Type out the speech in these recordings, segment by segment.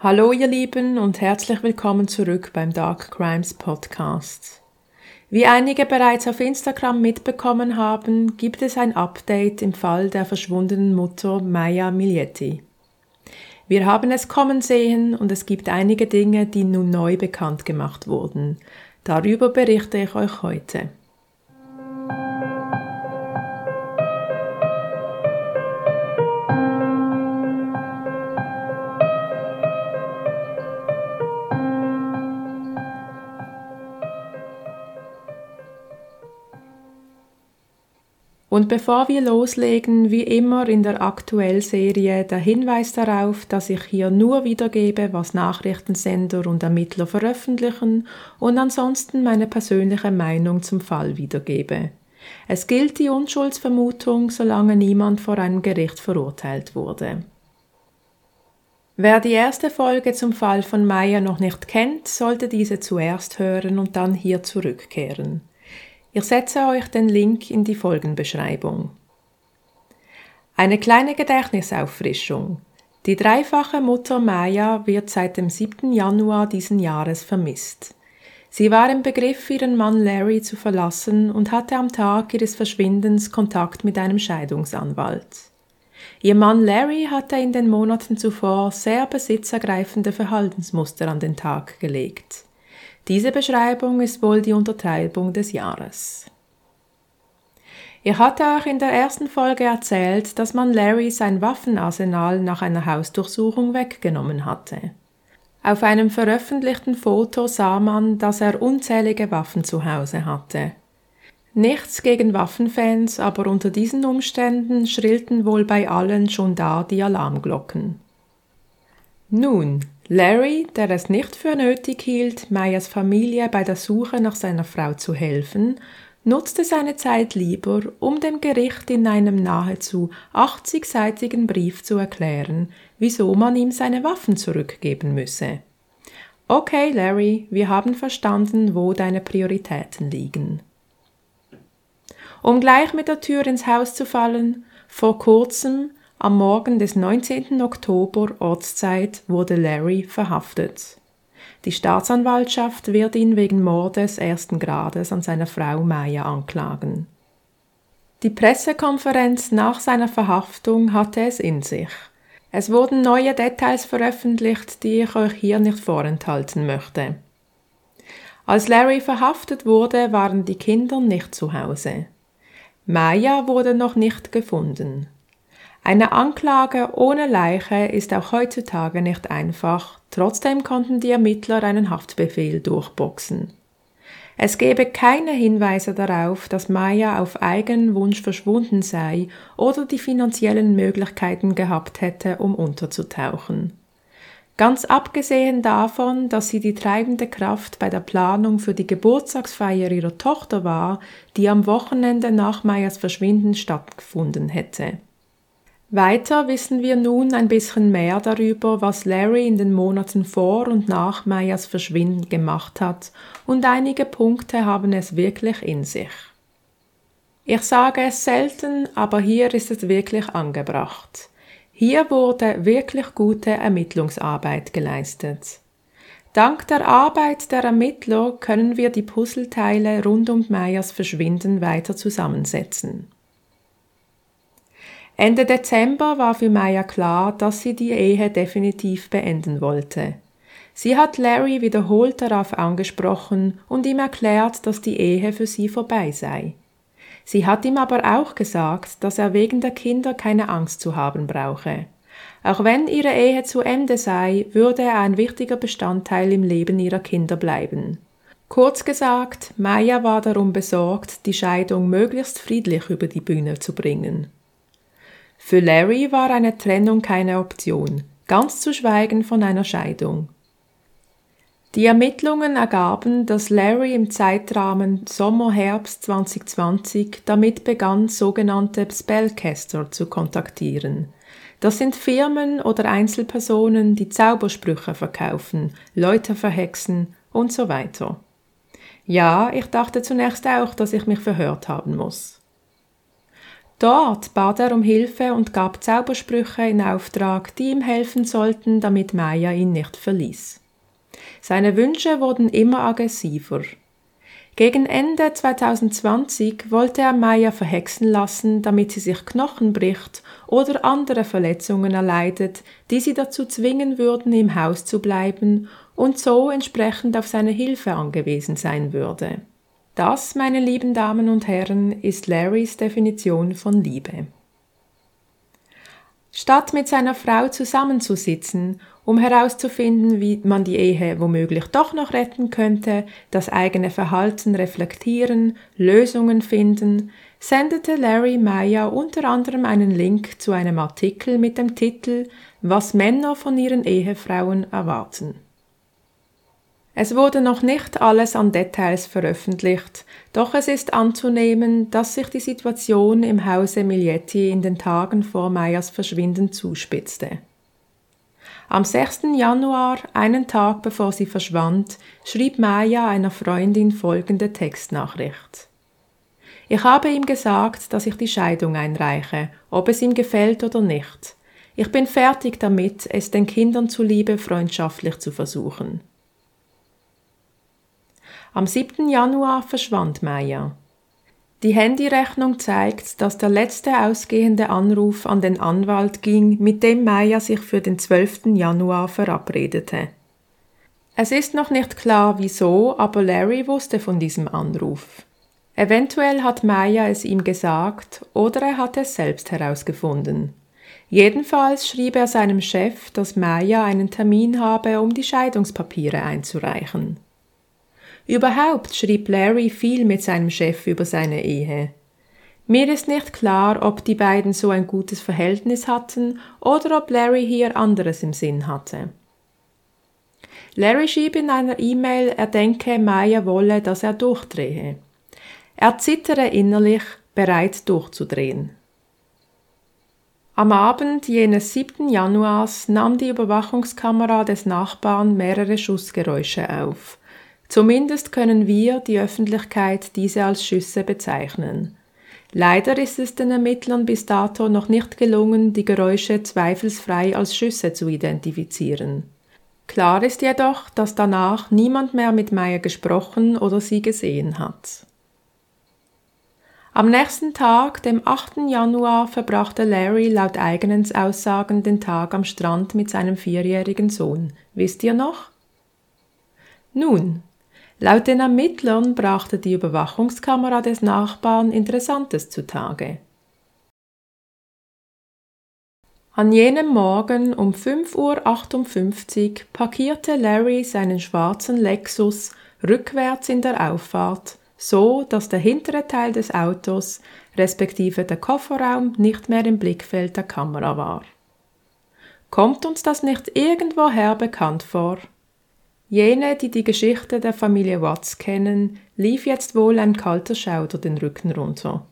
Hallo ihr Lieben und herzlich willkommen zurück beim Dark Crimes Podcast. Wie einige bereits auf Instagram mitbekommen haben, gibt es ein Update im Fall der verschwundenen Mutter Maya Miglietti. Wir haben es kommen sehen und es gibt einige Dinge, die nun neu bekannt gemacht wurden. Darüber berichte ich euch heute. Und bevor wir loslegen, wie immer in der Aktuellserie, der Hinweis darauf, dass ich hier nur wiedergebe, was Nachrichtensender und Ermittler veröffentlichen und ansonsten meine persönliche Meinung zum Fall wiedergebe. Es gilt die Unschuldsvermutung, solange niemand vor einem Gericht verurteilt wurde. Wer die erste Folge zum Fall von Maya noch nicht kennt, sollte diese zuerst hören und dann hier zurückkehren. Ich setze euch den Link in die Folgenbeschreibung. Eine kleine Gedächtnisauffrischung. Die dreifache Mutter Maya wird seit dem 7. Januar diesen Jahres vermisst. Sie war im Begriff, ihren Mann Larry zu verlassen und hatte am Tag ihres Verschwindens Kontakt mit einem Scheidungsanwalt. Ihr Mann Larry hatte in den Monaten zuvor sehr besitzergreifende Verhaltensmuster an den Tag gelegt. Diese Beschreibung ist wohl die Untertreibung des Jahres. Ich hatte auch in der ersten Folge erzählt, dass man Larry sein Waffenarsenal nach einer Hausdurchsuchung weggenommen hatte. Auf einem veröffentlichten Foto sah man, dass er unzählige Waffen zu Hause hatte. Nichts gegen Waffenfans, aber unter diesen Umständen schrillten wohl bei allen schon da die Alarmglocken. Nun, Larry, der es nicht für nötig hielt, Mayas Familie bei der Suche nach seiner Frau zu helfen, nutzte seine Zeit lieber, um dem Gericht in einem nahezu 80-seitigen Brief zu erklären, wieso man ihm seine Waffen zurückgeben müsse. Okay, Larry, wir haben verstanden, wo deine Prioritäten liegen. Um gleich mit der Tür ins Haus zu fallen, vor kurzem am Morgen des 19. Oktober Ortszeit wurde Larry verhaftet. Die Staatsanwaltschaft wird ihn wegen Mordes ersten Grades an seiner Frau Maya anklagen. Die Pressekonferenz nach seiner Verhaftung hatte es in sich. Es wurden neue Details veröffentlicht, die ich euch hier nicht vorenthalten möchte. Als Larry verhaftet wurde, waren die Kinder nicht zu Hause. Maya wurde noch nicht gefunden. Eine Anklage ohne Leiche ist auch heutzutage nicht einfach, trotzdem konnten die Ermittler einen Haftbefehl durchboxen. Es gebe keine Hinweise darauf, dass Maya auf eigenen Wunsch verschwunden sei oder die finanziellen Möglichkeiten gehabt hätte, um unterzutauchen. Ganz abgesehen davon, dass sie die treibende Kraft bei der Planung für die Geburtstagsfeier ihrer Tochter war, die am Wochenende nach Mayas Verschwinden stattgefunden hätte. Weiter wissen wir nun ein bisschen mehr darüber, was Larry in den Monaten vor und nach Mayas Verschwinden gemacht hat, und einige Punkte haben es wirklich in sich. Ich sage es selten, aber hier ist es wirklich angebracht. Hier wurde wirklich gute Ermittlungsarbeit geleistet. Dank der Arbeit der Ermittler können wir die Puzzleteile rund um Mayas Verschwinden weiter zusammensetzen. Ende Dezember war für Maya klar, dass sie die Ehe definitiv beenden wollte. Sie hat Larry wiederholt darauf angesprochen und ihm erklärt, dass die Ehe für sie vorbei sei. Sie hat ihm aber auch gesagt, dass er wegen der Kinder keine Angst zu haben brauche. Auch wenn ihre Ehe zu Ende sei, würde er ein wichtiger Bestandteil im Leben ihrer Kinder bleiben. Kurz gesagt, Maya war darum besorgt, die Scheidung möglichst friedlich über die Bühne zu bringen. Für Larry war eine Trennung keine Option, ganz zu schweigen von einer Scheidung. Die Ermittlungen ergaben, dass Larry im Zeitrahmen Sommer-Herbst 2020 damit begann, sogenannte Spellcaster zu kontaktieren. Das sind Firmen oder Einzelpersonen, die Zaubersprüche verkaufen, Leute verhexen und so weiter. Ja, ich dachte zunächst auch, dass ich mich verhört haben muss. Dort bat er um Hilfe und gab Zaubersprüche in Auftrag, die ihm helfen sollten, damit Maya ihn nicht verließ. Seine Wünsche wurden immer aggressiver. Gegen Ende 2020 wollte er Maya verhexen lassen, damit sie sich Knochen bricht oder andere Verletzungen erleidet, die sie dazu zwingen würden, im Haus zu bleiben und so entsprechend auf seine Hilfe angewiesen sein würde. Das, meine lieben Damen und Herren, ist Larrys Definition von Liebe. Statt mit seiner Frau zusammenzusitzen, um herauszufinden, wie man die Ehe womöglich doch noch retten könnte, das eigene Verhalten reflektieren, Lösungen finden, sendete Larry Maya unter anderem einen Link zu einem Artikel mit dem Titel Was Männer von ihren Ehefrauen erwarten. Es wurde noch nicht alles an Details veröffentlicht, doch es ist anzunehmen, dass sich die Situation im Hause Miglietti in den Tagen vor Meyers Verschwinden zuspitzte. Am 6. Januar, einen Tag bevor sie verschwand, schrieb Maya einer Freundin folgende Textnachricht. Ich habe ihm gesagt, dass ich die Scheidung einreiche, ob es ihm gefällt oder nicht. Ich bin fertig damit, es den Kindern zuliebe freundschaftlich zu versuchen. Am 7. Januar verschwand Maya. Die Handyrechnung zeigt, dass der letzte ausgehende Anruf an den Anwalt ging, mit dem Maya sich für den 12. Januar verabredete. Es ist noch nicht klar wieso, aber Larry wusste von diesem Anruf. Eventuell hat Maya es ihm gesagt oder er hat es selbst herausgefunden. Jedenfalls schrieb er seinem Chef, dass Maya einen Termin habe, um die Scheidungspapiere einzureichen. Überhaupt schrieb Larry viel mit seinem Chef über seine Ehe. Mir ist nicht klar, ob die beiden so ein gutes Verhältnis hatten oder ob Larry hier anderes im Sinn hatte. Larry schrieb in einer E-Mail, er denke, Maya wolle, dass er durchdrehe. Er zittere innerlich, bereit durchzudrehen. Am Abend jenes 7. Januars nahm die Überwachungskamera des Nachbarn mehrere Schussgeräusche auf. Zumindest können wir, die Öffentlichkeit, diese als Schüsse bezeichnen. Leider ist es den Ermittlern bis dato noch nicht gelungen, die Geräusche zweifelsfrei als Schüsse zu identifizieren. Klar ist jedoch, dass danach niemand mehr mit Meyer gesprochen oder sie gesehen hat. Am nächsten Tag, dem 8. Januar, verbrachte Larry laut eigenen Aussagen den Tag am Strand mit seinem vierjährigen Sohn. Wisst ihr noch? Nun, Laut den Ermittlern brachte die Überwachungskamera des Nachbarn Interessantes zutage. An jenem Morgen um 5.58 Uhr parkierte Larry seinen schwarzen Lexus rückwärts in der Auffahrt, so dass der hintere Teil des Autos, respektive der Kofferraum, nicht mehr im Blickfeld der Kamera war. Kommt uns das nicht irgendwoher bekannt vor? Jene, die die Geschichte der Familie Watts kennen, lief jetzt wohl ein kalter Schauder den Rücken runter.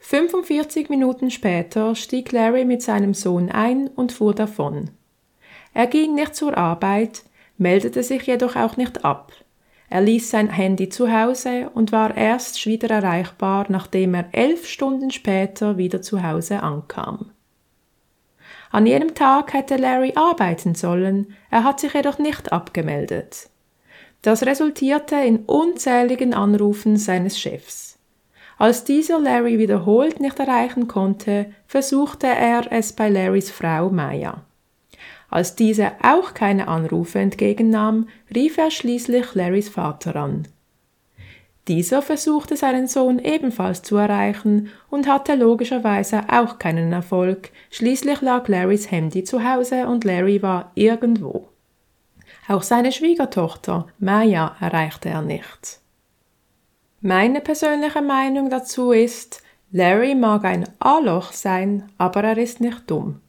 45 Minuten später stieg Larry mit seinem Sohn ein und fuhr davon. Er ging nicht zur Arbeit, meldete sich jedoch auch nicht ab. Er ließ sein Handy zu Hause und war erst wieder erreichbar, nachdem er elf Stunden später wieder zu Hause ankam. An jenem Tag hätte Larry arbeiten sollen, er hat sich jedoch nicht abgemeldet. Das resultierte in unzähligen Anrufen seines Chefs. Als dieser Larry wiederholt nicht erreichen konnte, versuchte er es bei Larrys Frau Maya. Als diese auch keine Anrufe entgegennahm, rief er schließlich Larrys Vater an. Dieser versuchte seinen Sohn ebenfalls zu erreichen und hatte logischerweise auch keinen Erfolg, schließlich lag Larrys Handy zu Hause und Larry war irgendwo. Auch seine Schwiegertochter Maya erreichte er nicht. Meine persönliche Meinung dazu ist, Larry mag ein A-Loch sein, aber er ist nicht dumm.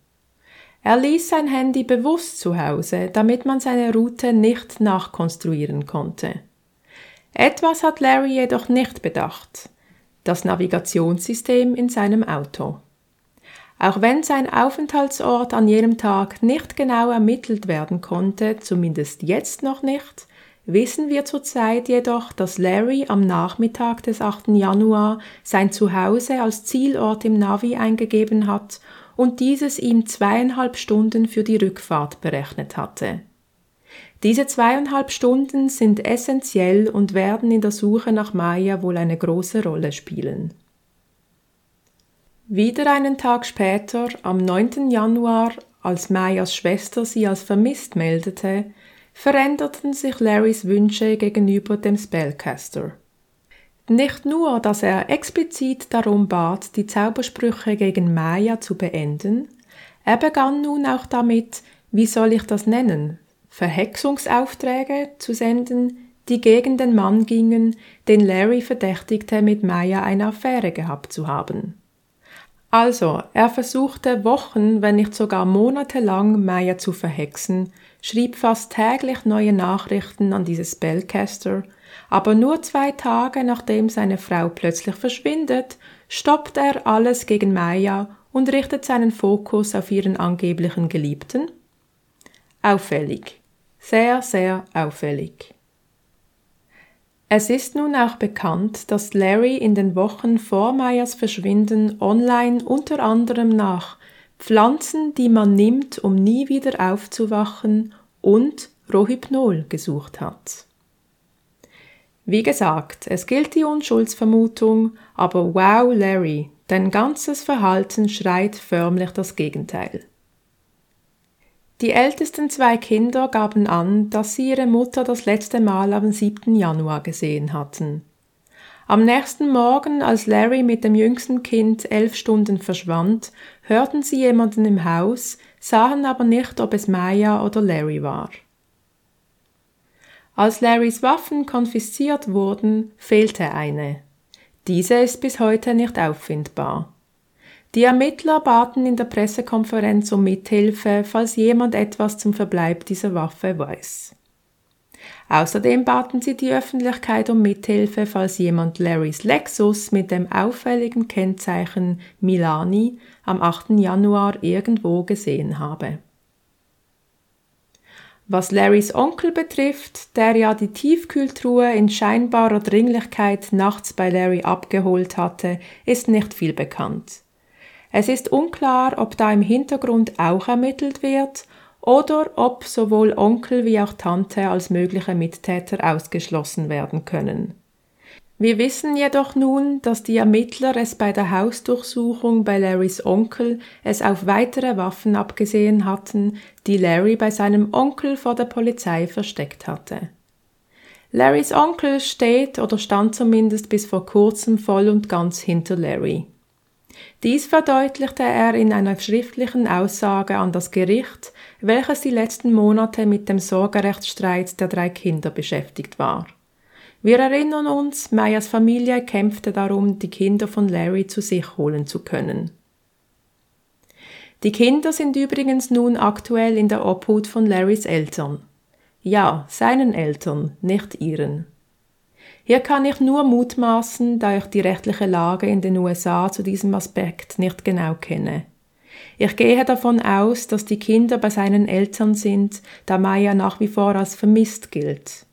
Er ließ sein Handy bewusst zu Hause, damit man seine Route nicht nachkonstruieren konnte. Etwas hat Larry jedoch nicht bedacht. Das Navigationssystem in seinem Auto. Auch wenn sein Aufenthaltsort an jenem Tag nicht genau ermittelt werden konnte, zumindest jetzt noch nicht, wissen wir zurzeit jedoch, dass Larry am Nachmittag des 8. Januar sein Zuhause als Zielort im Navi eingegeben hat und dieses ihm zweieinhalb Stunden für die Rückfahrt berechnet hatte. Diese zweieinhalb Stunden sind essentiell und werden in der Suche nach Maya wohl eine große Rolle spielen. Wieder einen Tag später, am 9. Januar, als Mayas Schwester sie als vermisst meldete, veränderten sich Larrys Wünsche gegenüber dem Spellcaster. Nicht nur, dass er explizit darum bat, die Zaubersprüche gegen Maya zu beenden, er begann nun auch damit, wie soll ich das nennen, Verhexungsaufträge zu senden, die gegen den Mann gingen, den Larry verdächtigte, mit Maya eine Affäre gehabt zu haben. Also, er versuchte Wochen, wenn nicht sogar Monate lang Maya zu verhexen, schrieb fast täglich neue Nachrichten an dieses Spellcaster, aber nur zwei Tage nachdem seine Frau plötzlich verschwindet, stoppt er alles gegen Maya und richtet seinen Fokus auf ihren angeblichen Geliebten? Auffällig. Sehr, sehr auffällig. Es ist nun auch bekannt, dass Larry in den Wochen vor Mayas Verschwinden online unter anderem nach Pflanzen, die man nimmt, um nie wieder aufzuwachen, und Rohypnol gesucht hat. Wie gesagt, es gilt die Unschuldsvermutung, aber wow, Larry, dein ganzes Verhalten schreit förmlich das Gegenteil. Die ältesten zwei Kinder gaben an, dass sie ihre Mutter das letzte Mal am 7. Januar gesehen hatten. Am nächsten Morgen, als Larry mit dem jüngsten Kind elf Stunden verschwand, hörten sie jemanden im Haus, sahen aber nicht, ob es Maya oder Larry war. Als Larrys Waffen konfisziert wurden, fehlte eine. Diese ist bis heute nicht auffindbar. Die Ermittler baten in der Pressekonferenz um Mithilfe, falls jemand etwas zum Verbleib dieser Waffe weiß. Außerdem baten sie die Öffentlichkeit um Mithilfe, falls jemand Larrys Lexus mit dem auffälligen Kennzeichen Milani am 8. Januar irgendwo gesehen habe. Was Larrys Onkel betrifft, der ja die Tiefkühltruhe in scheinbarer Dringlichkeit nachts bei Larry abgeholt hatte, ist nicht viel bekannt. Es ist unklar, ob da im Hintergrund auch ermittelt wird oder ob sowohl Onkel wie auch Tante als mögliche Mittäter ausgeschlossen werden können. Wir wissen jedoch nun, dass die Ermittler es bei der Hausdurchsuchung bei Larrys Onkel es auf weitere Waffen abgesehen hatten, die Larry bei seinem Onkel vor der Polizei versteckt hatte. Larrys Onkel steht oder stand zumindest bis vor kurzem voll und ganz hinter Larry. Dies verdeutlichte er in einer schriftlichen Aussage an das Gericht, welches die letzten Monate mit dem Sorgerechtsstreit der drei Kinder beschäftigt war. Wir erinnern uns, Mayas Familie kämpfte darum, die Kinder von Larry zu sich holen zu können. Die Kinder sind übrigens nun aktuell in der Obhut von Larrys Eltern. Ja, seinen Eltern, nicht ihren. Hier kann ich nur mutmaßen, da ich die rechtliche Lage in den USA zu diesem Aspekt nicht genau kenne. Ich gehe davon aus, dass die Kinder bei seinen Eltern sind, da Maya nach wie vor als vermisst gilt.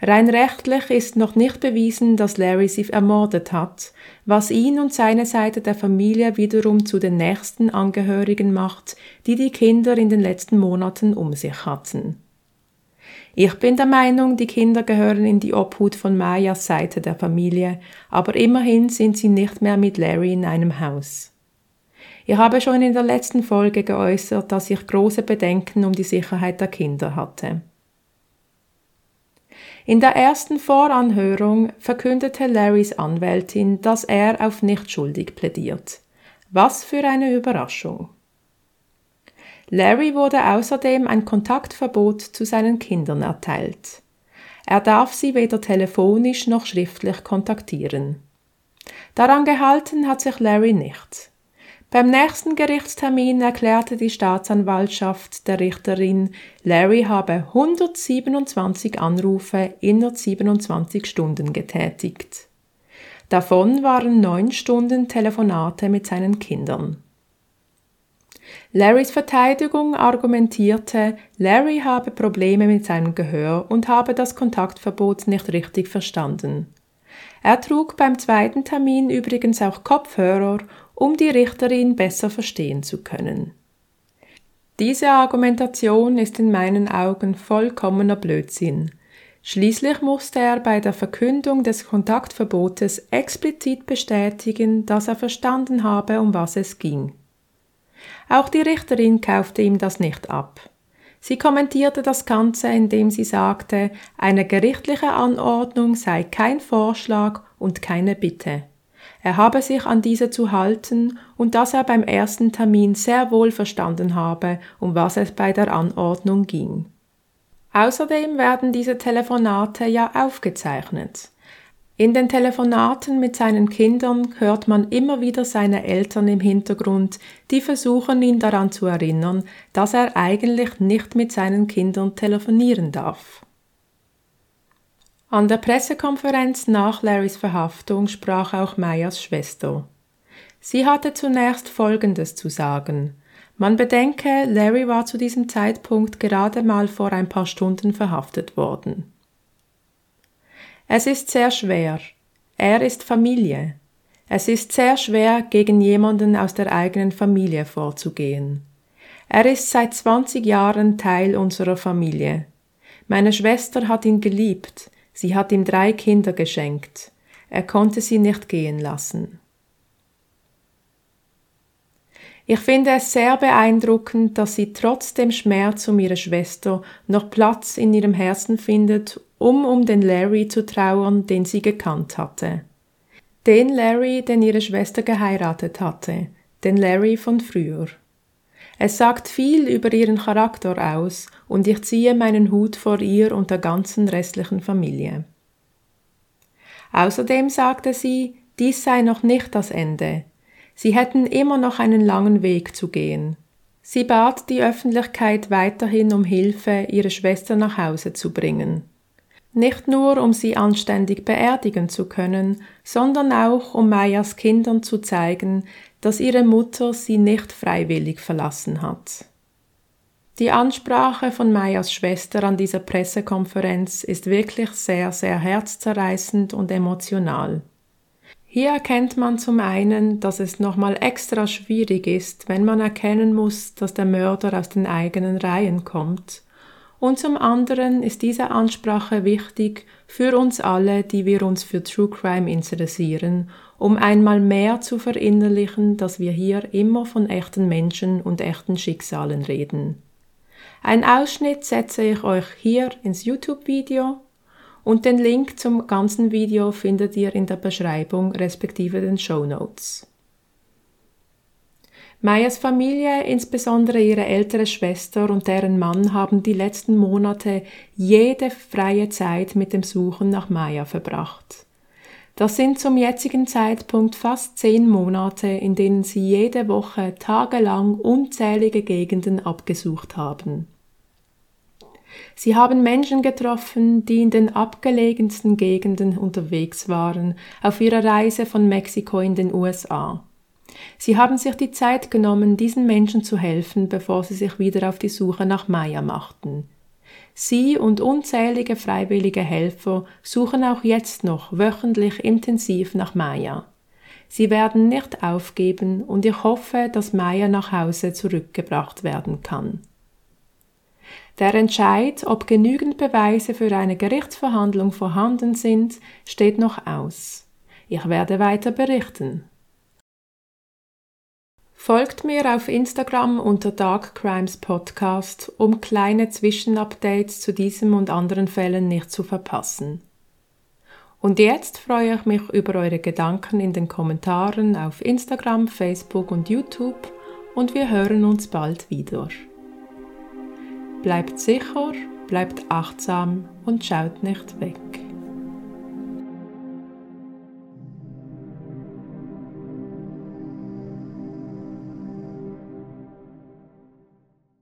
Rein rechtlich ist noch nicht bewiesen, dass Larry sie ermordet hat, was ihn und seine Seite der Familie wiederum zu den nächsten Angehörigen macht, die die Kinder in den letzten Monaten um sich hatten. Ich bin der Meinung, die Kinder gehören in die Obhut von Mayas Seite der Familie, aber immerhin sind sie nicht mehr mit Larry in einem Haus. Ich habe schon in der letzten Folge geäußert, dass ich große Bedenken um die Sicherheit der Kinder hatte. In der ersten Voranhörung verkündete Larrys Anwältin, dass er auf nicht schuldig plädiert. Was für eine Überraschung. Larry wurde außerdem ein Kontaktverbot zu seinen Kindern erteilt. Er darf sie weder telefonisch noch schriftlich kontaktieren. Daran gehalten hat sich Larry nicht. Beim nächsten Gerichtstermin erklärte die Staatsanwaltschaft der Richterin, Larry habe 127 Anrufe innerhalb 27 Stunden getätigt. Davon waren neun Stunden Telefonate mit seinen Kindern. Larrys Verteidigung argumentierte, Larry habe Probleme mit seinem Gehör und habe das Kontaktverbot nicht richtig verstanden. Er trug beim zweiten Termin übrigens auch Kopfhörer, um die Richterin besser verstehen zu können. Diese Argumentation ist in meinen Augen vollkommener Blödsinn. Schließlich musste er bei der Verkündung des Kontaktverbotes explizit bestätigen, dass er verstanden habe, um was es ging. Auch die Richterin kaufte ihm das nicht ab. Sie kommentierte das Ganze, indem sie sagte, eine gerichtliche Anordnung sei kein Vorschlag und keine Bitte. Er habe sich an diese zu halten und dass er beim ersten Termin sehr wohl verstanden habe, um was es bei der Anordnung ging. Außerdem werden diese Telefonate ja aufgezeichnet. In den Telefonaten mit seinen Kindern hört man immer wieder seine Eltern im Hintergrund, die versuchen ihn daran zu erinnern, dass er eigentlich nicht mit seinen Kindern telefonieren darf. An der Pressekonferenz nach Larrys Verhaftung sprach auch Mayas Schwester. Sie hatte zunächst Folgendes zu sagen. Man bedenke, Larry war zu diesem Zeitpunkt gerade mal vor ein paar Stunden verhaftet worden. Es ist sehr schwer. Er ist Familie. Es ist sehr schwer, gegen jemanden aus der eigenen Familie vorzugehen. Er ist seit 20 Jahren Teil unserer Familie. Meine Schwester hat ihn geliebt. Sie hat ihm drei Kinder geschenkt. Er konnte sie nicht gehen lassen. Ich finde es sehr beeindruckend, dass sie trotz dem Schmerz um ihre Schwester noch Platz in ihrem Herzen findet, um um den Larry zu trauern, den sie gekannt hatte. Den Larry, den ihre Schwester geheiratet hatte, den Larry von früher. Es sagt viel über ihren Charakter aus, und ich ziehe meinen Hut vor ihr und der ganzen restlichen Familie. Außerdem sagte sie, dies sei noch nicht das Ende, Sie hätten immer noch einen langen Weg zu gehen. Sie bat die Öffentlichkeit weiterhin um Hilfe, ihre Schwester nach Hause zu bringen. Nicht nur, um sie anständig beerdigen zu können, sondern auch, um Mayas Kindern zu zeigen, dass ihre Mutter sie nicht freiwillig verlassen hat. Die Ansprache von Mayas Schwester an dieser Pressekonferenz ist wirklich sehr, sehr herzzerreißend und emotional. Hier erkennt man zum einen, dass es nochmal extra schwierig ist, wenn man erkennen muss, dass der Mörder aus den eigenen Reihen kommt. Und zum anderen ist diese Ansprache wichtig für uns alle, die wir uns für True Crime interessieren, um einmal mehr zu verinnerlichen, dass wir hier immer von echten Menschen und echten Schicksalen reden. Ein Ausschnitt setze ich euch hier ins YouTube-Video und den Link zum ganzen Video findet ihr in der Beschreibung respektive den Show Notes. Mayas Familie, insbesondere ihre ältere Schwester und deren Mann, haben die letzten Monate jede freie Zeit mit dem Suchen nach Maya verbracht. Das sind zum jetzigen Zeitpunkt fast zehn Monate, in denen sie jede Woche tagelang unzählige Gegenden abgesucht haben. Sie haben Menschen getroffen, die in den abgelegensten Gegenden unterwegs waren, auf ihrer Reise von Mexiko in den USA. Sie haben sich die Zeit genommen, diesen Menschen zu helfen, bevor sie sich wieder auf die Suche nach Maya machten. Sie und unzählige freiwillige Helfer suchen auch jetzt noch wöchentlich intensiv nach Maya. Sie werden nicht aufgeben und ich hoffe, dass Maya nach Hause zurückgebracht werden kann. Der Entscheid, ob genügend Beweise für eine Gerichtsverhandlung vorhanden sind, steht noch aus. Ich werde weiter berichten. Folgt mir auf Instagram unter Dark Crimes Podcast, um kleine Zwischenupdates zu diesem und anderen Fällen nicht zu verpassen. Und jetzt freue ich mich über eure Gedanken in den Kommentaren auf Instagram, Facebook und YouTube und wir hören uns bald wieder. Bleibt sicher, bleibt achtsam und schaut nicht weg.